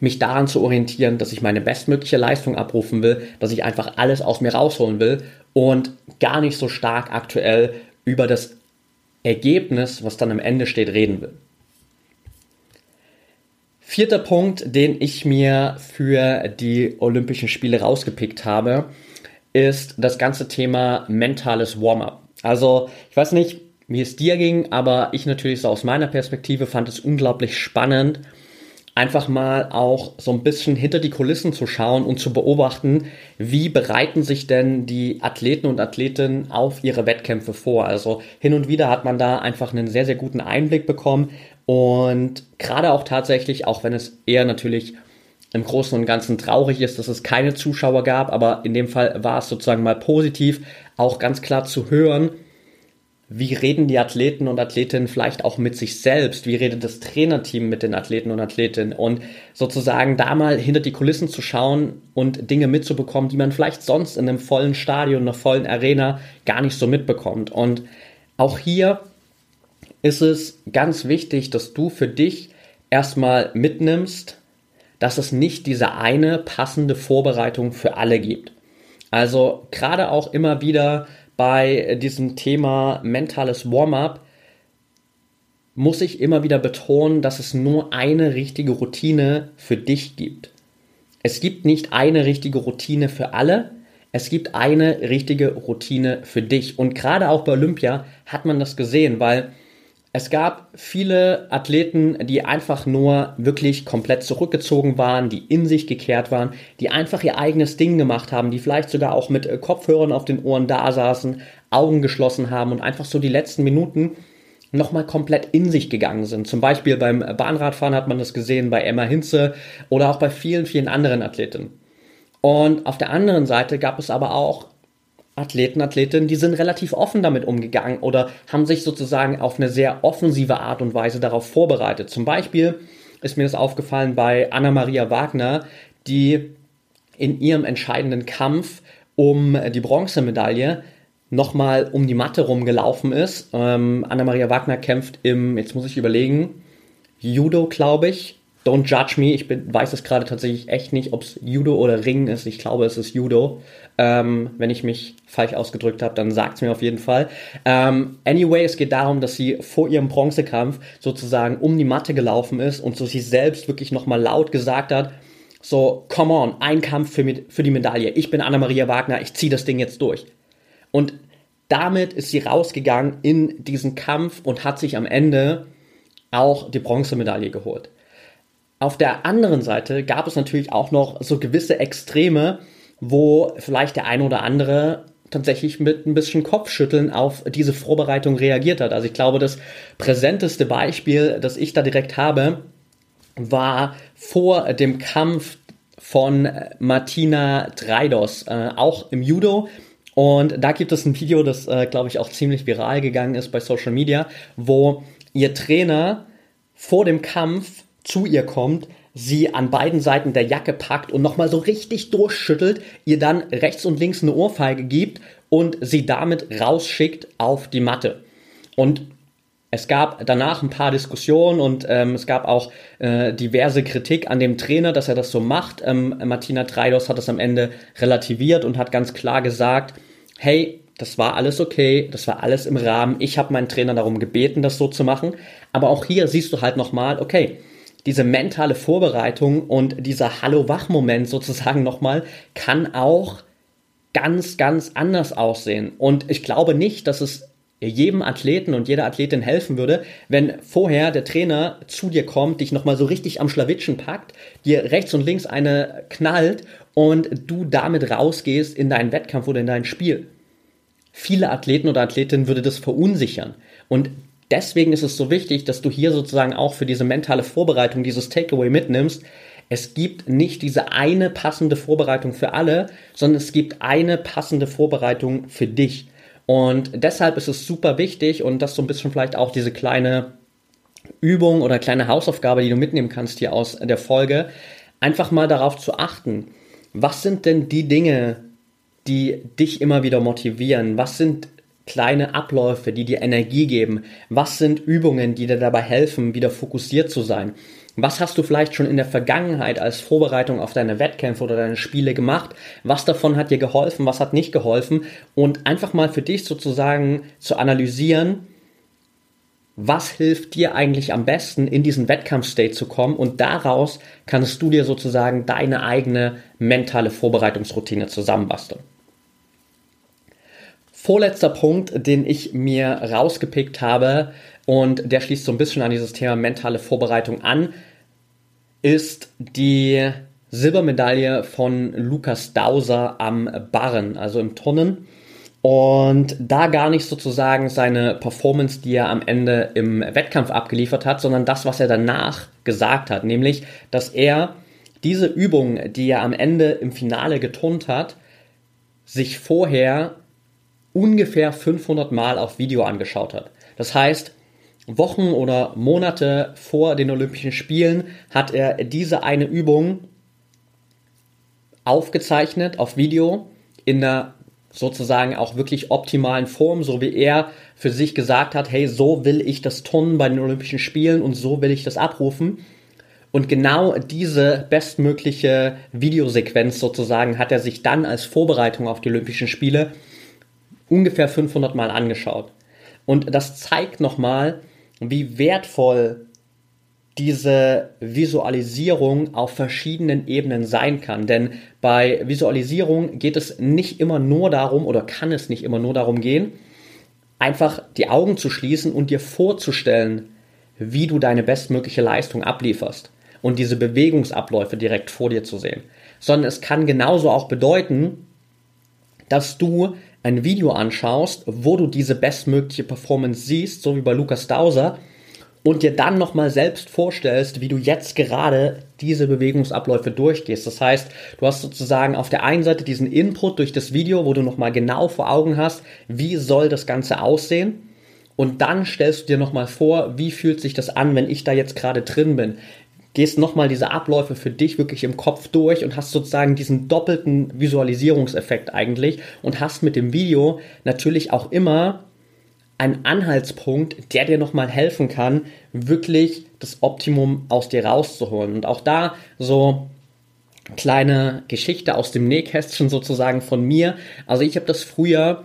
S1: mich daran zu orientieren, dass ich meine bestmögliche Leistung abrufen will, dass ich einfach alles aus mir rausholen will und gar nicht so stark aktuell über das Ergebnis, was dann am Ende steht, reden will. Vierter Punkt, den ich mir für die Olympischen Spiele rausgepickt habe, ist das ganze Thema mentales Warm-up. Also, ich weiß nicht, wie es dir ging, aber ich natürlich so aus meiner Perspektive fand es unglaublich spannend, einfach mal auch so ein bisschen hinter die Kulissen zu schauen und zu beobachten, wie bereiten sich denn die Athleten und Athletinnen auf ihre Wettkämpfe vor. Also hin und wieder hat man da einfach einen sehr, sehr guten Einblick bekommen und gerade auch tatsächlich, auch wenn es eher natürlich im Großen und Ganzen traurig ist, dass es keine Zuschauer gab, aber in dem Fall war es sozusagen mal positiv, auch ganz klar zu hören, wie reden die Athleten und Athletinnen vielleicht auch mit sich selbst? Wie redet das Trainerteam mit den Athleten und Athletinnen? Und sozusagen da mal hinter die Kulissen zu schauen und Dinge mitzubekommen, die man vielleicht sonst in einem vollen Stadion, einer vollen Arena gar nicht so mitbekommt. Und auch hier ist es ganz wichtig, dass du für dich erstmal mitnimmst, dass es nicht diese eine passende Vorbereitung für alle gibt. Also gerade auch immer wieder bei diesem Thema mentales Warm-up muss ich immer wieder betonen, dass es nur eine richtige Routine für dich gibt. Es gibt nicht eine richtige Routine für alle, es gibt eine richtige Routine für dich. Und gerade auch bei Olympia hat man das gesehen, weil es gab viele Athleten, die einfach nur wirklich komplett zurückgezogen waren, die in sich gekehrt waren, die einfach ihr eigenes Ding gemacht haben, die vielleicht sogar auch mit äh, Kopfhörern auf den Ohren da saßen, Augen geschlossen haben und einfach so die letzten Minuten nochmal komplett in sich gegangen sind. Zum Beispiel beim Bahnradfahren hat man das gesehen, bei Emma Hinze oder auch bei vielen, vielen anderen Athleten. Und auf der anderen Seite gab es aber auch Athleten, Athletinnen, die sind relativ offen damit umgegangen oder haben sich sozusagen auf eine sehr offensive Art und Weise darauf vorbereitet. Zum Beispiel ist mir das aufgefallen bei Anna-Maria Wagner, die in ihrem entscheidenden Kampf um die Bronzemedaille nochmal um die Matte rumgelaufen ist. Ähm, Anna-Maria Wagner kämpft im, jetzt muss ich überlegen, Judo, glaube ich, Don't judge me, ich bin, weiß es gerade tatsächlich echt nicht, ob es Judo oder Ringen ist. Ich glaube, es ist Judo. Ähm, wenn ich mich falsch ausgedrückt habe, dann sagt es mir auf jeden Fall. Ähm, anyway, es geht darum, dass sie vor ihrem Bronzekampf sozusagen um die Matte gelaufen ist und so sich selbst wirklich nochmal laut gesagt hat, so, come on, ein Kampf für, für die Medaille. Ich bin Anna-Maria Wagner, ich ziehe das Ding jetzt durch. Und damit ist sie rausgegangen in diesen Kampf und hat sich am Ende auch die Bronzemedaille geholt. Auf der anderen Seite gab es natürlich auch noch so gewisse Extreme, wo vielleicht der eine oder andere tatsächlich mit ein bisschen Kopfschütteln auf diese Vorbereitung reagiert hat. Also ich glaube, das präsenteste Beispiel, das ich da direkt habe, war vor dem Kampf von Martina Dreidos, äh, auch im Judo. Und da gibt es ein Video, das, äh, glaube ich, auch ziemlich viral gegangen ist bei Social Media, wo ihr Trainer vor dem Kampf zu ihr kommt, sie an beiden Seiten der Jacke packt und nochmal so richtig durchschüttelt, ihr dann rechts und links eine Ohrfeige gibt und sie damit rausschickt auf die Matte. Und es gab danach ein paar Diskussionen und ähm, es gab auch äh, diverse Kritik an dem Trainer, dass er das so macht. Ähm, Martina Treidos hat das am Ende relativiert und hat ganz klar gesagt, hey, das war alles okay, das war alles im Rahmen. Ich habe meinen Trainer darum gebeten, das so zu machen. Aber auch hier siehst du halt nochmal, okay, diese mentale Vorbereitung und dieser Hallo-Wach-Moment sozusagen nochmal kann auch ganz, ganz anders aussehen. Und ich glaube nicht, dass es jedem Athleten und jeder Athletin helfen würde, wenn vorher der Trainer zu dir kommt, dich nochmal so richtig am Schlawitschen packt, dir rechts und links eine knallt und du damit rausgehst in deinen Wettkampf oder in dein Spiel. Viele Athleten oder Athletinnen würde das verunsichern. Und deswegen ist es so wichtig, dass du hier sozusagen auch für diese mentale Vorbereitung dieses Takeaway mitnimmst. Es gibt nicht diese eine passende Vorbereitung für alle, sondern es gibt eine passende Vorbereitung für dich. Und deshalb ist es super wichtig und das so ein bisschen vielleicht auch diese kleine Übung oder kleine Hausaufgabe, die du mitnehmen kannst hier aus der Folge, einfach mal darauf zu achten. Was sind denn die Dinge, die dich immer wieder motivieren? Was sind kleine Abläufe, die dir Energie geben? Was sind Übungen, die dir dabei helfen, wieder fokussiert zu sein? Was hast du vielleicht schon in der Vergangenheit als Vorbereitung auf deine Wettkämpfe oder deine Spiele gemacht? Was davon hat dir geholfen? Was hat nicht geholfen? Und einfach mal für dich sozusagen zu analysieren, was hilft dir eigentlich am besten, in diesen Wettkampfstate zu kommen? Und daraus kannst du dir sozusagen deine eigene mentale Vorbereitungsroutine zusammenbasteln. Vorletzter Punkt, den ich mir rausgepickt habe, und der schließt so ein bisschen an dieses Thema mentale Vorbereitung an, ist die Silbermedaille von Lukas Dauser am Barren, also im Tonnen. Und da gar nicht sozusagen seine Performance, die er am Ende im Wettkampf abgeliefert hat, sondern das, was er danach gesagt hat, nämlich, dass er diese Übung, die er am Ende im Finale geturnt hat, sich vorher ungefähr 500 Mal auf Video angeschaut hat. Das heißt, Wochen oder Monate vor den Olympischen Spielen hat er diese eine Übung aufgezeichnet auf Video in einer sozusagen auch wirklich optimalen Form, so wie er für sich gesagt hat, hey, so will ich das Turnen bei den Olympischen Spielen und so will ich das abrufen. Und genau diese bestmögliche Videosequenz sozusagen hat er sich dann als Vorbereitung auf die Olympischen Spiele ungefähr 500 Mal angeschaut. Und das zeigt nochmal, wie wertvoll diese Visualisierung auf verschiedenen Ebenen sein kann. Denn bei Visualisierung geht es nicht immer nur darum oder kann es nicht immer nur darum gehen, einfach die Augen zu schließen und dir vorzustellen, wie du deine bestmögliche Leistung ablieferst und diese Bewegungsabläufe direkt vor dir zu sehen. Sondern es kann genauso auch bedeuten, dass du ein Video anschaust, wo du diese bestmögliche Performance siehst, so wie bei Lukas Dauser, und dir dann nochmal selbst vorstellst, wie du jetzt gerade diese Bewegungsabläufe durchgehst. Das heißt, du hast sozusagen auf der einen Seite diesen Input durch das Video, wo du nochmal genau vor Augen hast, wie soll das Ganze aussehen. Und dann stellst du dir nochmal vor, wie fühlt sich das an, wenn ich da jetzt gerade drin bin. Gehst nochmal diese Abläufe für dich wirklich im Kopf durch und hast sozusagen diesen doppelten Visualisierungseffekt eigentlich und hast mit dem Video natürlich auch immer ein Anhaltspunkt, der dir nochmal helfen kann, wirklich das Optimum aus dir rauszuholen. Und auch da so kleine Geschichte aus dem Nähkästchen sozusagen von mir. Also ich habe das früher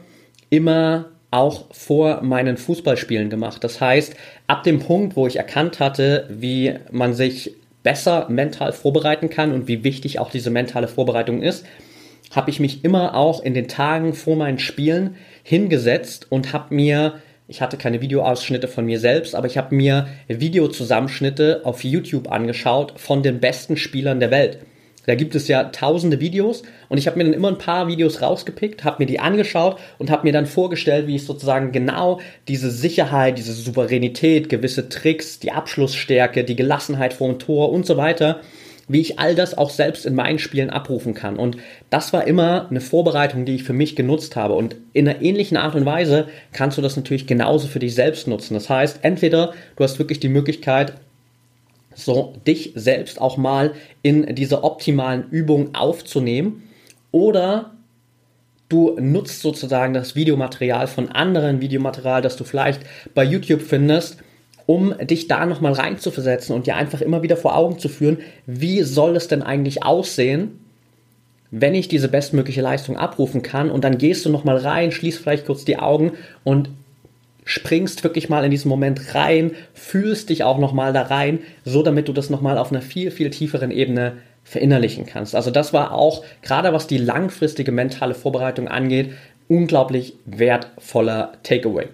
S1: immer auch vor meinen Fußballspielen gemacht. Das heißt, ab dem Punkt, wo ich erkannt hatte, wie man sich besser mental vorbereiten kann und wie wichtig auch diese mentale Vorbereitung ist, habe ich mich immer auch in den Tagen vor meinen Spielen hingesetzt und habe mir ich hatte keine Videoausschnitte von mir selbst, aber ich habe mir Videozusammenschnitte auf YouTube angeschaut von den besten Spielern der Welt. Da gibt es ja tausende Videos und ich habe mir dann immer ein paar Videos rausgepickt, habe mir die angeschaut und habe mir dann vorgestellt, wie ich sozusagen genau diese Sicherheit, diese Souveränität, gewisse Tricks, die Abschlussstärke, die Gelassenheit vor dem Tor und so weiter wie ich all das auch selbst in meinen Spielen abrufen kann. Und das war immer eine Vorbereitung, die ich für mich genutzt habe. Und in einer ähnlichen Art und Weise kannst du das natürlich genauso für dich selbst nutzen. Das heißt, entweder du hast wirklich die Möglichkeit, so dich selbst auch mal in diese optimalen Übungen aufzunehmen. Oder du nutzt sozusagen das Videomaterial von anderen Videomaterial, das du vielleicht bei YouTube findest um dich da nochmal reinzuversetzen und dir einfach immer wieder vor Augen zu führen, wie soll es denn eigentlich aussehen, wenn ich diese bestmögliche Leistung abrufen kann? Und dann gehst du nochmal rein, schließt vielleicht kurz die Augen und springst wirklich mal in diesen Moment rein, fühlst dich auch nochmal da rein, so damit du das nochmal auf einer viel, viel tieferen Ebene verinnerlichen kannst. Also das war auch, gerade was die langfristige mentale Vorbereitung angeht, unglaublich wertvoller Takeaway.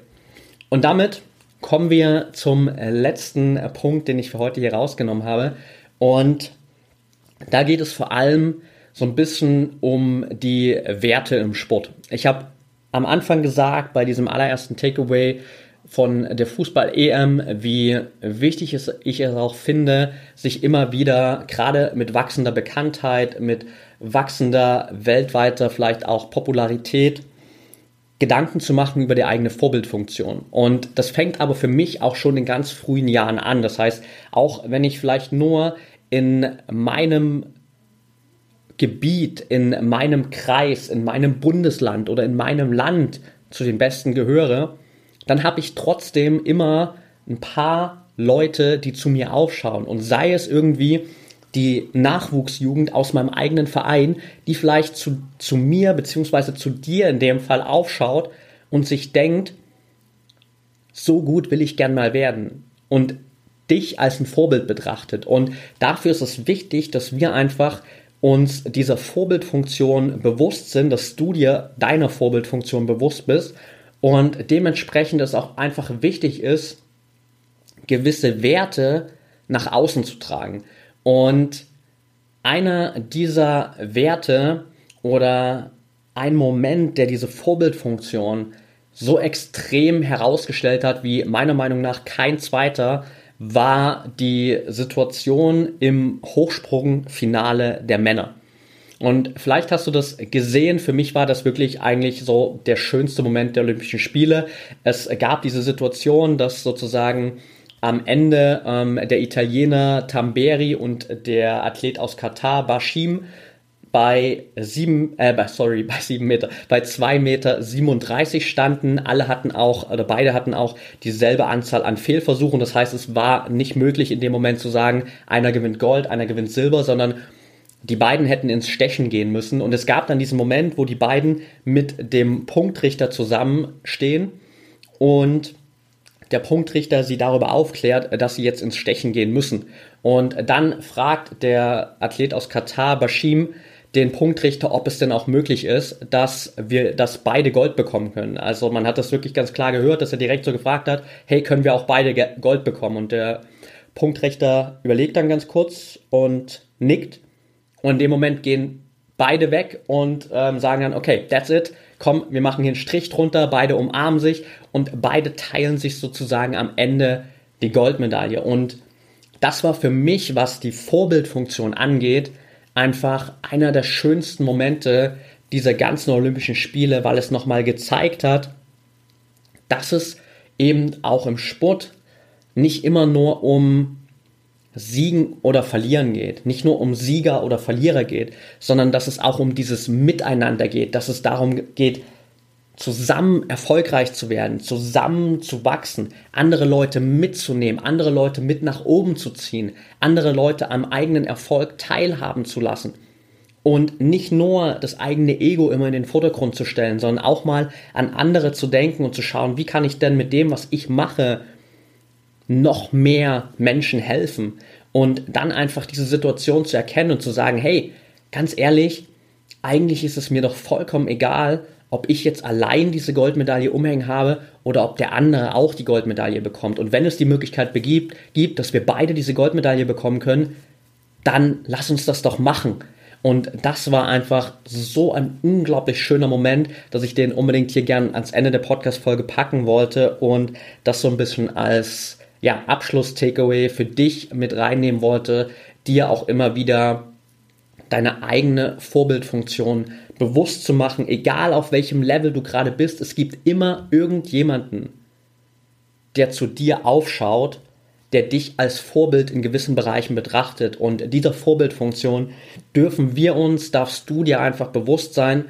S1: Und damit kommen wir zum letzten Punkt, den ich für heute hier rausgenommen habe. Und da geht es vor allem so ein bisschen um die Werte im Sport. Ich habe am Anfang gesagt, bei diesem allerersten Takeaway von der Fußball-EM, wie wichtig es, ich es auch finde, sich immer wieder, gerade mit wachsender Bekanntheit, mit wachsender weltweiter vielleicht auch Popularität, Gedanken zu machen über die eigene Vorbildfunktion. Und das fängt aber für mich auch schon in ganz frühen Jahren an. Das heißt, auch wenn ich vielleicht nur in meinem Gebiet, in meinem Kreis, in meinem Bundesland oder in meinem Land zu den Besten gehöre, dann habe ich trotzdem immer ein paar Leute, die zu mir aufschauen. Und sei es irgendwie die Nachwuchsjugend aus meinem eigenen Verein, die vielleicht zu, zu mir beziehungsweise zu dir in dem Fall aufschaut und sich denkt, so gut will ich gern mal werden und dich als ein Vorbild betrachtet. Und dafür ist es wichtig, dass wir einfach uns dieser Vorbildfunktion bewusst sind, dass du dir deiner Vorbildfunktion bewusst bist und dementsprechend es auch einfach wichtig ist, gewisse Werte nach außen zu tragen. Und einer dieser Werte oder ein Moment, der diese Vorbildfunktion so extrem herausgestellt hat, wie meiner Meinung nach kein zweiter, war die Situation im Hochsprungfinale der Männer. Und vielleicht hast du das gesehen. Für mich war das wirklich eigentlich so der schönste Moment der Olympischen Spiele. Es gab diese Situation, dass sozusagen am Ende ähm, der Italiener Tamberi und der Athlet aus Katar, Bashim, bei sieben, äh, sorry, bei sieben Meter, bei zwei Meter 37 standen. Alle hatten auch, oder beide hatten auch dieselbe Anzahl an Fehlversuchen. Das heißt, es war nicht möglich in dem Moment zu sagen, einer gewinnt Gold, einer gewinnt Silber, sondern die beiden hätten ins Stechen gehen müssen. Und es gab dann diesen Moment, wo die beiden mit dem Punktrichter zusammenstehen und der Punktrichter sie darüber aufklärt, dass sie jetzt ins Stechen gehen müssen. Und dann fragt der Athlet aus Katar, Bashim, den Punktrichter, ob es denn auch möglich ist, dass wir, dass beide Gold bekommen können. Also man hat das wirklich ganz klar gehört, dass er direkt so gefragt hat, hey, können wir auch beide Gold bekommen? Und der Punktrichter überlegt dann ganz kurz und nickt. Und in dem Moment gehen beide weg und ähm, sagen dann, okay, that's it, komm, wir machen hier einen Strich drunter, beide umarmen sich und beide teilen sich sozusagen am Ende die Goldmedaille. Und das war für mich, was die Vorbildfunktion angeht, einfach einer der schönsten Momente dieser ganzen Olympischen Spiele, weil es nochmal gezeigt hat, dass es eben auch im Sport nicht immer nur um Siegen oder Verlieren geht, nicht nur um Sieger oder Verlierer geht, sondern dass es auch um dieses Miteinander geht, dass es darum geht, zusammen erfolgreich zu werden, zusammen zu wachsen, andere Leute mitzunehmen, andere Leute mit nach oben zu ziehen, andere Leute am eigenen Erfolg teilhaben zu lassen. Und nicht nur das eigene Ego immer in den Vordergrund zu stellen, sondern auch mal an andere zu denken und zu schauen, wie kann ich denn mit dem, was ich mache, noch mehr Menschen helfen. Und dann einfach diese Situation zu erkennen und zu sagen, hey, ganz ehrlich, eigentlich ist es mir doch vollkommen egal, ob ich jetzt allein diese Goldmedaille umhängen habe oder ob der andere auch die Goldmedaille bekommt. Und wenn es die Möglichkeit begibt, gibt, dass wir beide diese Goldmedaille bekommen können, dann lass uns das doch machen. Und das war einfach so ein unglaublich schöner Moment, dass ich den unbedingt hier gern ans Ende der Podcast-Folge packen wollte und das so ein bisschen als ja, Abschluss-Takeaway für dich mit reinnehmen wollte, dir auch immer wieder deine eigene Vorbildfunktion bewusst zu machen, egal auf welchem Level du gerade bist. Es gibt immer irgendjemanden, der zu dir aufschaut, der dich als Vorbild in gewissen Bereichen betrachtet. Und dieser Vorbildfunktion dürfen wir uns, darfst du dir einfach bewusst sein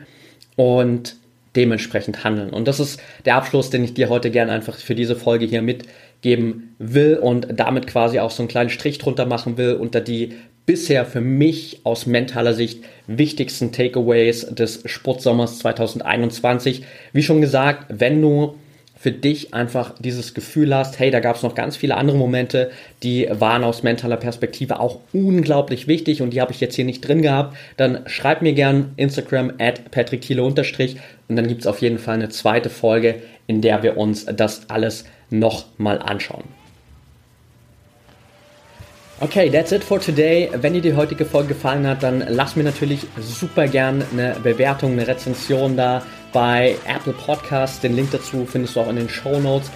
S1: und dementsprechend handeln. Und das ist der Abschluss, den ich dir heute gerne einfach für diese Folge hier mitgeben will und damit quasi auch so einen kleinen Strich drunter machen will unter die bisher für mich aus mentaler Sicht wichtigsten Takeaways des Sportsommers 2021. Wie schon gesagt, wenn du für dich einfach dieses Gefühl hast, hey, da gab es noch ganz viele andere Momente, die waren aus mentaler Perspektive auch unglaublich wichtig und die habe ich jetzt hier nicht drin gehabt, dann schreib mir gern Instagram at patrickthiele unterstrich und dann gibt es auf jeden Fall eine zweite Folge, in der wir uns das alles nochmal anschauen. Okay, that's it for today. Wenn dir die heutige Folge gefallen hat, dann lass mir natürlich super gern eine Bewertung, eine Rezension da bei Apple Podcasts. Den Link dazu findest du auch in den Show Notes.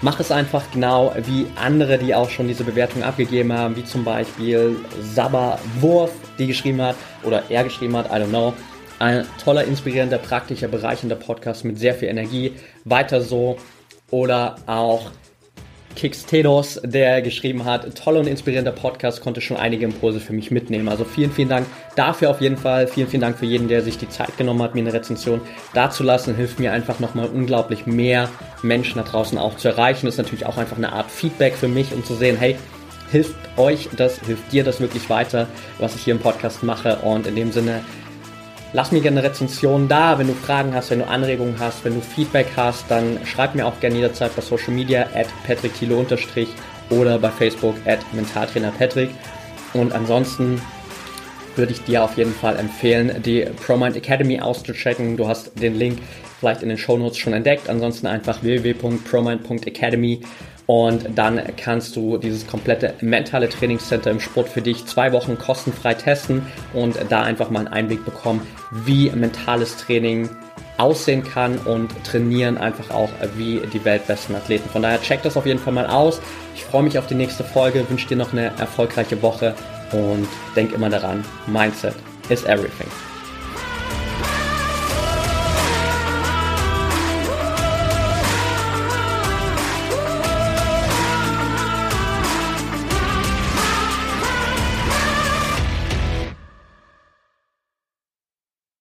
S1: Mach es einfach genau wie andere, die auch schon diese Bewertung abgegeben haben, wie zum Beispiel Sabba Wurf, die geschrieben hat, oder er geschrieben hat, I don't know. Ein toller, inspirierender, praktischer, bereichender Podcast mit sehr viel Energie. Weiter so. Oder auch Kixtedos, der geschrieben hat, toller und inspirierender Podcast, konnte schon einige Impulse für mich mitnehmen. Also vielen, vielen Dank dafür auf jeden Fall. Vielen, vielen Dank für jeden, der sich die Zeit genommen hat, mir eine Rezension dazulassen. Hilft mir einfach nochmal unglaublich mehr Menschen da draußen auch zu erreichen. Ist natürlich auch einfach eine Art Feedback für mich, um zu sehen, hey, hilft euch das, hilft dir das wirklich weiter, was ich hier im Podcast mache. Und in dem Sinne, Lass mir gerne eine Rezension da, wenn du Fragen hast, wenn du Anregungen hast, wenn du Feedback hast, dann schreib mir auch gerne jederzeit bei Social Media at Patrick oder bei Facebook at Mentaltrainer Patrick. Und ansonsten würde ich dir auf jeden Fall empfehlen, die ProMind Academy auszuchecken. Du hast den Link vielleicht in den Show Notes schon entdeckt. Ansonsten einfach www.promind.academy Und dann kannst du dieses komplette mentale Trainingscenter im Sport für dich zwei Wochen kostenfrei testen und da einfach mal einen Einblick bekommen, wie mentales Training aussehen kann und trainieren einfach auch wie die weltbesten Athleten. Von daher check das auf jeden Fall mal aus. Ich freue mich auf die nächste Folge, wünsche dir noch eine erfolgreiche Woche und denk immer daran, Mindset is everything.